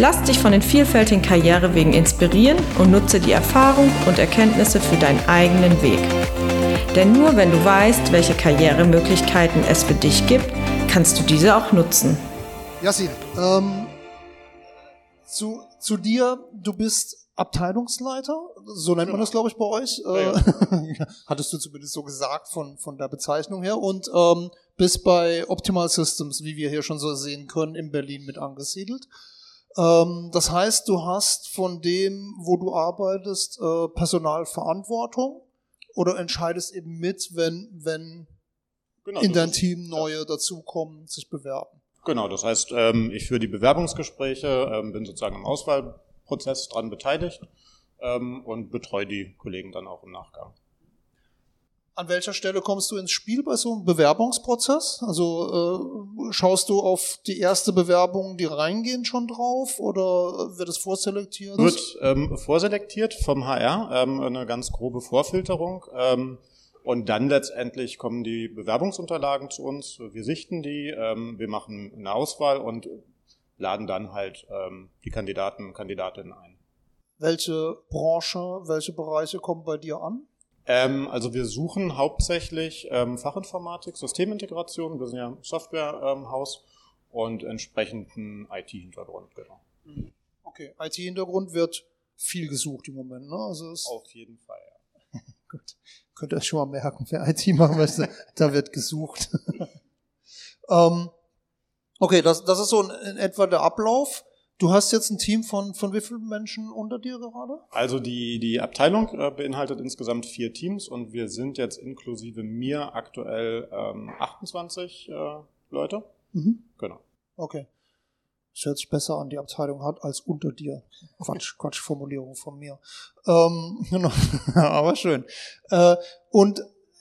Lass dich von den vielfältigen Karrierewegen inspirieren und nutze die Erfahrung und Erkenntnisse für deinen eigenen Weg. Denn nur wenn du weißt, welche Karrieremöglichkeiten es für dich gibt, kannst du diese auch nutzen. Yassin, ähm, zu, zu dir, du bist Abteilungsleiter, so nennt man das, glaube ich, bei euch. Ja, ja. Hattest du zumindest so gesagt von, von der Bezeichnung her. Und ähm, bist bei Optimal Systems, wie wir hier schon so sehen können, in Berlin mit angesiedelt. Ähm, das heißt, du hast von dem, wo du arbeitest, äh, Personalverantwortung oder entscheidest eben mit, wenn, wenn genau, in dein Team neue dazukommen, sich bewerben. Genau, das heißt, ähm, ich führe die Bewerbungsgespräche, ähm, bin sozusagen im Auswahl Prozess dran beteiligt und betreue die Kollegen dann auch im Nachgang. An welcher Stelle kommst du ins Spiel bei so einem Bewerbungsprozess? Also äh, schaust du auf die erste Bewerbung, die reingehen, schon drauf oder wird es vorselektiert? Wird ähm, vorselektiert vom HR, ähm, eine ganz grobe Vorfilterung. Ähm, und dann letztendlich kommen die Bewerbungsunterlagen zu uns. Wir sichten die, ähm, wir machen eine Auswahl und laden dann halt ähm, die Kandidaten und Kandidatinnen ein. Welche Branche, welche Bereiche kommen bei dir an? Ähm, also wir suchen hauptsächlich ähm, Fachinformatik, Systemintegration, wir sind ja Softwarehaus ähm, und entsprechenden IT-Hintergrund, genau. Mhm. Okay, IT-Hintergrund wird viel gesucht im Moment, ne? Also Auf jeden Fall, ja. Gut. Könnt ihr euch schon mal merken, wer IT machen möchte, da wird gesucht. ähm, Okay, das, das ist so in, in etwa der Ablauf. Du hast jetzt ein Team von, von wie vielen Menschen unter dir gerade? Also die, die Abteilung äh, beinhaltet insgesamt vier Teams und wir sind jetzt inklusive mir aktuell ähm, 28 äh, Leute. Mhm. Genau. Okay. Das hört sich besser an, die Abteilung hat als unter dir. Quatsch, Quatschformulierung von mir. Ähm, genau. Aber schön. Äh, und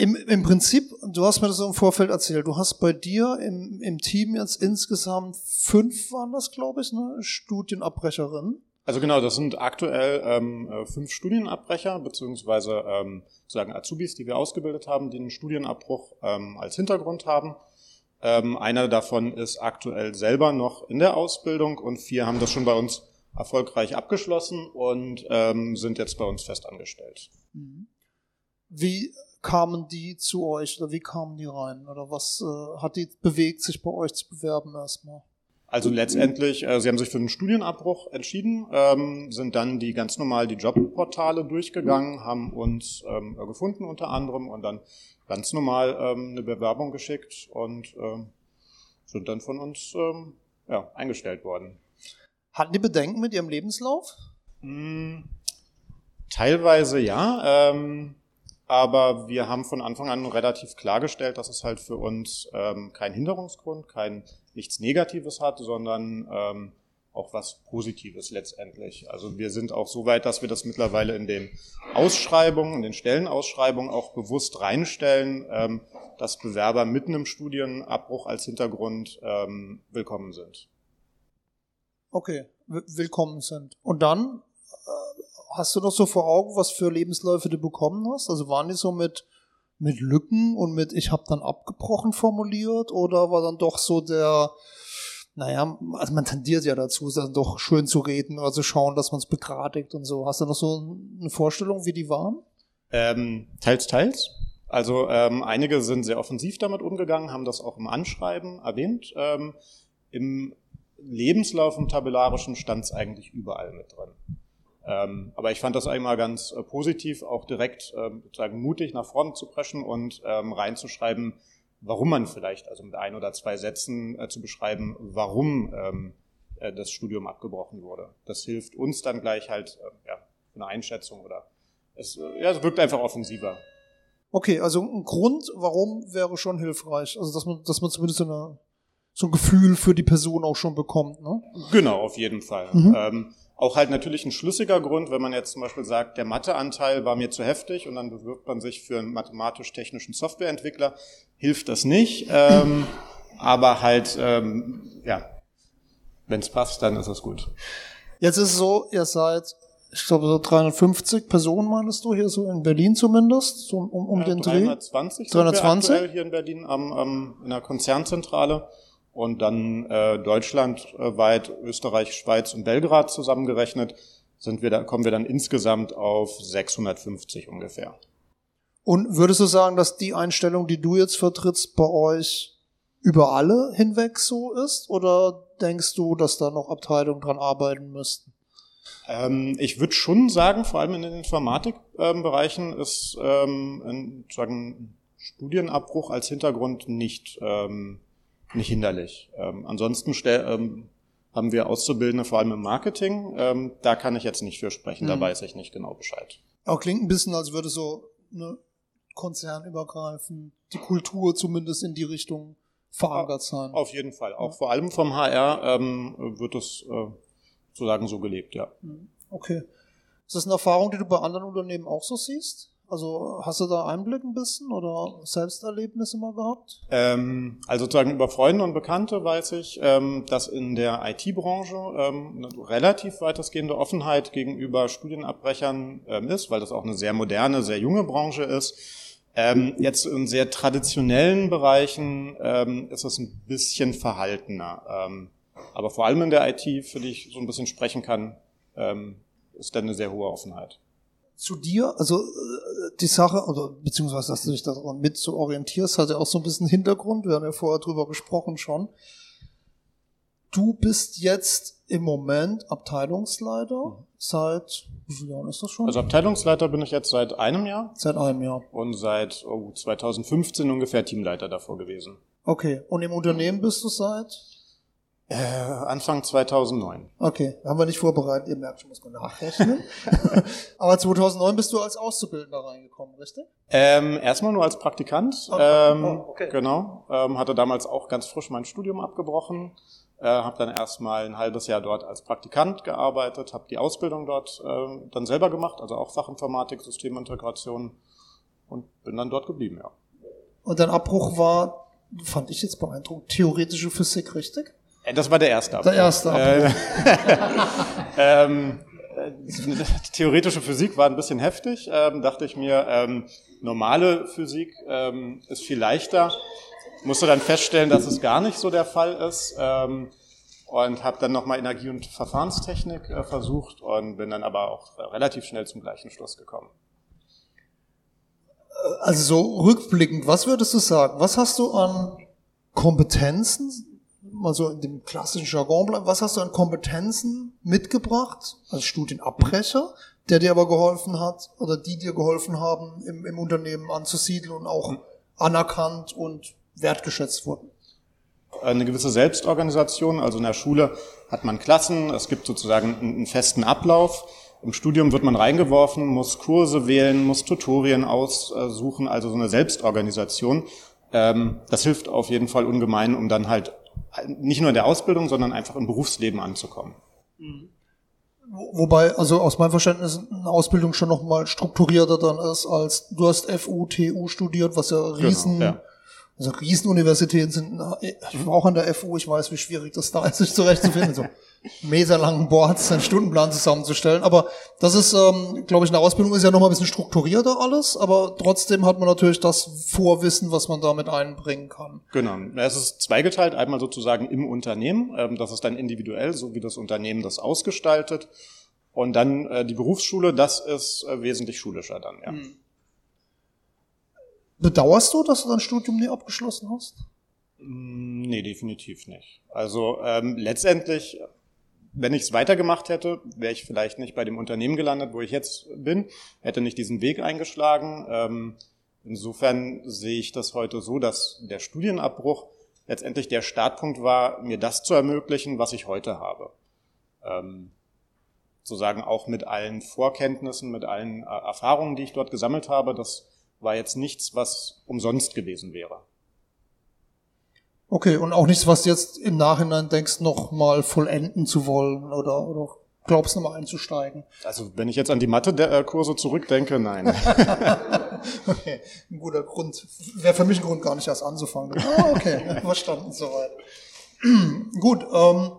im, Im Prinzip, du hast mir das im Vorfeld erzählt, du hast bei dir im, im Team jetzt insgesamt fünf, waren das, glaube ich, ne, Studienabbrecherinnen. Also genau, das sind aktuell ähm, äh, fünf Studienabbrecher, beziehungsweise ähm, sozusagen Azubis, die wir ausgebildet haben, die einen Studienabbruch ähm, als Hintergrund haben. Ähm, einer davon ist aktuell selber noch in der Ausbildung und vier haben das schon bei uns erfolgreich abgeschlossen und ähm, sind jetzt bei uns festangestellt. Mhm. Wie kamen die zu euch oder wie kamen die rein? Oder was äh, hat die bewegt, sich bei euch zu bewerben erstmal? Also letztendlich, äh, sie haben sich für einen Studienabbruch entschieden, ähm, sind dann die ganz normal die Jobportale durchgegangen, haben uns ähm, gefunden unter anderem und dann ganz normal ähm, eine Bewerbung geschickt und ähm, sind dann von uns ähm, ja, eingestellt worden. Hatten die Bedenken mit ihrem Lebenslauf? Hm, teilweise ja. Ähm, aber wir haben von Anfang an relativ klargestellt, dass es halt für uns ähm, kein Hinderungsgrund, kein nichts Negatives hat, sondern ähm, auch was Positives letztendlich. Also wir sind auch so weit, dass wir das mittlerweile in den Ausschreibungen, in den Stellenausschreibungen auch bewusst reinstellen, ähm, dass Bewerber mitten im Studienabbruch als Hintergrund ähm, willkommen sind. Okay, willkommen sind. Und dann hast du noch so vor Augen, was für Lebensläufe du bekommen hast? Also waren die so mit, mit Lücken und mit ich habe dann abgebrochen formuliert oder war dann doch so der, naja, also man tendiert ja dazu, dann doch schön zu reden oder zu schauen, dass man es begradigt und so. Hast du noch so eine Vorstellung, wie die waren? Ähm, teils, teils. Also ähm, einige sind sehr offensiv damit umgegangen, haben das auch im Anschreiben erwähnt. Ähm, Im Lebenslauf im tabellarischen stand es eigentlich überall mit drin. Ähm, aber ich fand das einmal ganz äh, positiv, auch direkt ähm, sozusagen mutig nach vorne zu preschen und ähm, reinzuschreiben, warum man vielleicht, also mit ein oder zwei Sätzen äh, zu beschreiben, warum ähm, äh, das Studium abgebrochen wurde. Das hilft uns dann gleich halt äh, ja, eine Einschätzung oder es, äh, ja, es wirkt einfach offensiver. Okay, also ein Grund, warum wäre schon hilfreich. Also dass man, dass man zumindest so eine so ein Gefühl für die Person auch schon bekommt. Ne? Genau, auf jeden Fall. Mhm. Ähm, auch halt natürlich ein schlüssiger Grund, wenn man jetzt zum Beispiel sagt, der Matheanteil war mir zu heftig und dann bewirbt man sich für einen mathematisch-technischen Softwareentwickler, hilft das nicht. Ähm, aber halt, ähm, ja, wenn es passt, dann ist es gut. Jetzt ist es so, ihr seid, ich glaube, so 350 Personen meinst du hier so in Berlin zumindest, so um, um ja, den 320 Dreh? 320 sind wir hier in Berlin am, am, in der Konzernzentrale und dann äh, deutschlandweit Österreich, Schweiz und Belgrad zusammengerechnet sind wir da, kommen wir dann insgesamt auf 650 ungefähr. Und würdest du sagen, dass die Einstellung, die du jetzt vertrittst, bei euch über alle hinweg so ist? Oder denkst du, dass da noch Abteilungen dran arbeiten müssten? Ähm, ich würde schon sagen, vor allem in den Informatikbereichen ähm, ist ähm, ein, sagen, Studienabbruch als Hintergrund nicht ähm, nicht hinderlich. Ähm, ansonsten stell, ähm, haben wir Auszubildende vor allem im Marketing. Ähm, da kann ich jetzt nicht für sprechen, mhm. da weiß ich nicht genau Bescheid. Auch klingt ein bisschen, als würde so eine konzernübergreifend die Kultur zumindest in die Richtung verankert sein. Auf jeden Fall. Auch ja. vor allem vom HR ähm, wird es äh, sozusagen so gelebt, ja. Mhm. Okay. Ist das eine Erfahrung, die du bei anderen Unternehmen auch so siehst? Also hast du da Einblick ein bisschen oder Selbsterlebnisse mal gehabt? Ähm, also sozusagen über Freunde und Bekannte weiß ich, ähm, dass in der IT-Branche ähm, eine relativ weitestgehende Offenheit gegenüber Studienabbrechern ähm, ist, weil das auch eine sehr moderne, sehr junge Branche ist. Ähm, jetzt in sehr traditionellen Bereichen ähm, ist es ein bisschen verhaltener. Aber vor allem in der IT, für die ich so ein bisschen sprechen kann, ist dann eine sehr hohe Offenheit zu dir, also äh, die Sache, oder beziehungsweise dass du dich daran mit so orientierst, hat ja auch so ein bisschen Hintergrund, wir haben ja vorher drüber gesprochen schon. Du bist jetzt im Moment Abteilungsleiter mhm. seit, wie viele Jahren ist das schon? Also Abteilungsleiter bin ich jetzt seit einem Jahr. Seit einem Jahr. Und seit oh, 2015 ungefähr Teamleiter davor gewesen. Okay, und im Unternehmen bist du seit? Äh, Anfang 2009. Okay, haben wir nicht vorbereitet. Ihr merkt schon, muss man nachrechnen. Aber 2009 bist du als Auszubildender reingekommen, richtig? Ähm, erstmal nur als Praktikant. Okay. Ähm, oh, okay. Genau. Ähm, hatte damals auch ganz frisch mein Studium abgebrochen. Äh, habe dann erstmal ein halbes Jahr dort als Praktikant gearbeitet, habe die Ausbildung dort äh, dann selber gemacht, also auch Fachinformatik, Systemintegration und bin dann dort geblieben, ja. Und dein Abbruch war, fand ich jetzt beeindruckend, theoretische Physik, richtig? Äh, das war der erste Abbruch. Der erste Abbruch. Äh, ähm, theoretische Physik war ein bisschen heftig, ähm, dachte ich mir. Ähm, normale Physik ähm, ist viel leichter. Musste dann feststellen, dass es gar nicht so der Fall ist. Ähm, und habe dann nochmal Energie- und Verfahrenstechnik äh, versucht und bin dann aber auch relativ schnell zum gleichen Schluss gekommen. Also so rückblickend, was würdest du sagen? Was hast du an Kompetenzen mal so in dem klassischen Jargon bleiben, was hast du an Kompetenzen mitgebracht als Studienabbrecher, der dir aber geholfen hat oder die dir geholfen haben, im, im Unternehmen anzusiedeln und auch anerkannt und wertgeschätzt wurden? Eine gewisse Selbstorganisation, also in der Schule hat man Klassen, es gibt sozusagen einen festen Ablauf. Im Studium wird man reingeworfen, muss Kurse wählen, muss Tutorien aussuchen, also so eine Selbstorganisation. Ähm, das hilft auf jeden Fall ungemein, um dann halt nicht nur in der Ausbildung, sondern einfach im Berufsleben anzukommen. Wobei, also aus meinem Verständnis eine Ausbildung schon nochmal strukturierter dann ist, als du hast FU, TU studiert, was ja genau, riesen genau, ja. Also Riesenuniversitäten sind, ich war auch an der FU, ich weiß, wie schwierig das da ist, sich zurechtzufinden, so meterlangen Boards, einen Stundenplan zusammenzustellen. Aber das ist, ähm, glaube ich, eine Ausbildung ist ja nochmal ein bisschen strukturierter alles, aber trotzdem hat man natürlich das Vorwissen, was man damit einbringen kann. Genau. Es ist zweigeteilt, einmal sozusagen im Unternehmen, ähm, das ist dann individuell, so wie das Unternehmen das ausgestaltet. Und dann äh, die Berufsschule, das ist äh, wesentlich schulischer dann, ja. Mhm. Bedauerst du, dass du dein Studium nie abgeschlossen hast? Mm, nee, definitiv nicht. Also ähm, letztendlich, wenn ich es weitergemacht hätte, wäre ich vielleicht nicht bei dem Unternehmen gelandet, wo ich jetzt bin, hätte nicht diesen Weg eingeschlagen. Ähm, insofern sehe ich das heute so, dass der Studienabbruch letztendlich der Startpunkt war, mir das zu ermöglichen, was ich heute habe. Ähm, sozusagen auch mit allen Vorkenntnissen, mit allen äh, Erfahrungen, die ich dort gesammelt habe, das war jetzt nichts, was umsonst gewesen wäre. Okay, und auch nichts, was du jetzt im Nachhinein denkst, noch mal vollenden zu wollen oder, oder glaubst, nochmal einzusteigen? Also wenn ich jetzt an die Mathe-Kurse zurückdenke, nein. okay, ein guter Grund. Wäre für mich ein Grund, gar nicht erst anzufangen. Ah, okay, verstanden soweit. Gut, ähm,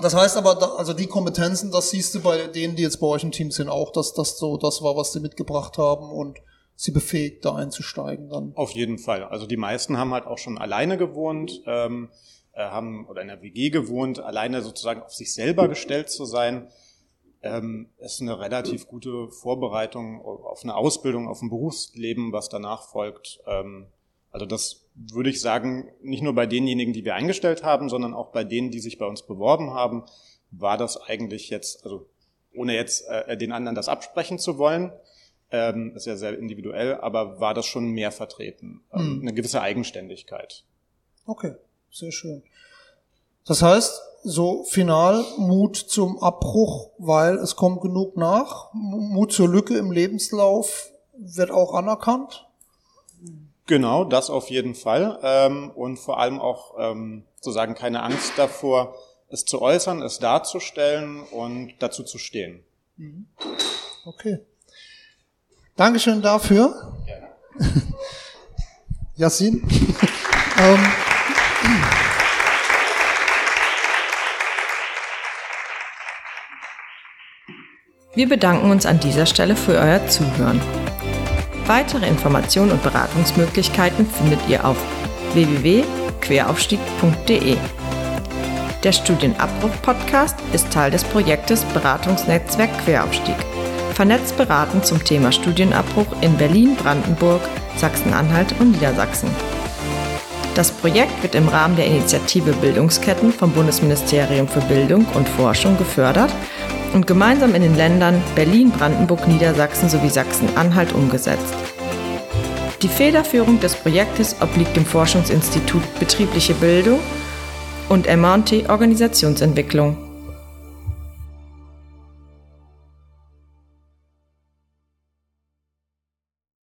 das heißt aber, da, also die Kompetenzen, das siehst du bei denen, die jetzt bei euch im Team sind, auch, dass das so das war, was sie mitgebracht haben und sie befähigt, da einzusteigen dann. Auf jeden Fall. Also die meisten haben halt auch schon alleine gewohnt. Ähm, äh, haben oder in der WG gewohnt, alleine sozusagen auf sich selber gestellt zu sein, ähm, ist eine relativ gute Vorbereitung auf eine Ausbildung, auf ein Berufsleben, was danach folgt. Ähm, also das würde ich sagen, nicht nur bei denjenigen, die wir eingestellt haben, sondern auch bei denen, die sich bei uns beworben haben, war das eigentlich jetzt, also ohne jetzt äh, den anderen das absprechen zu wollen, ähm, ist ja sehr individuell, aber war das schon mehr vertreten, ähm, mhm. eine gewisse Eigenständigkeit. Okay. Sehr schön. Das heißt, so final Mut zum Abbruch, weil es kommt genug nach. Mut zur Lücke im Lebenslauf wird auch anerkannt. Genau, das auf jeden Fall. Ähm, und vor allem auch ähm, sozusagen keine Angst davor, es zu äußern, es darzustellen und dazu zu stehen. Mhm. Okay. Dankeschön dafür. Ja. Yassin. ähm, wir bedanken uns an dieser Stelle für euer Zuhören. Weitere Informationen und Beratungsmöglichkeiten findet ihr auf www.queraufstieg.de. Der Studienabbruch-Podcast ist Teil des Projektes Beratungsnetzwerk Queraufstieg. Vernetzt beraten zum Thema Studienabbruch in Berlin, Brandenburg, Sachsen-Anhalt und Niedersachsen. Das Projekt wird im Rahmen der Initiative Bildungsketten vom Bundesministerium für Bildung und Forschung gefördert und gemeinsam in den Ländern Berlin, Brandenburg, Niedersachsen sowie Sachsen-Anhalt umgesetzt. Die Federführung des Projektes obliegt dem Forschungsinstitut Betriebliche Bildung und MT Organisationsentwicklung.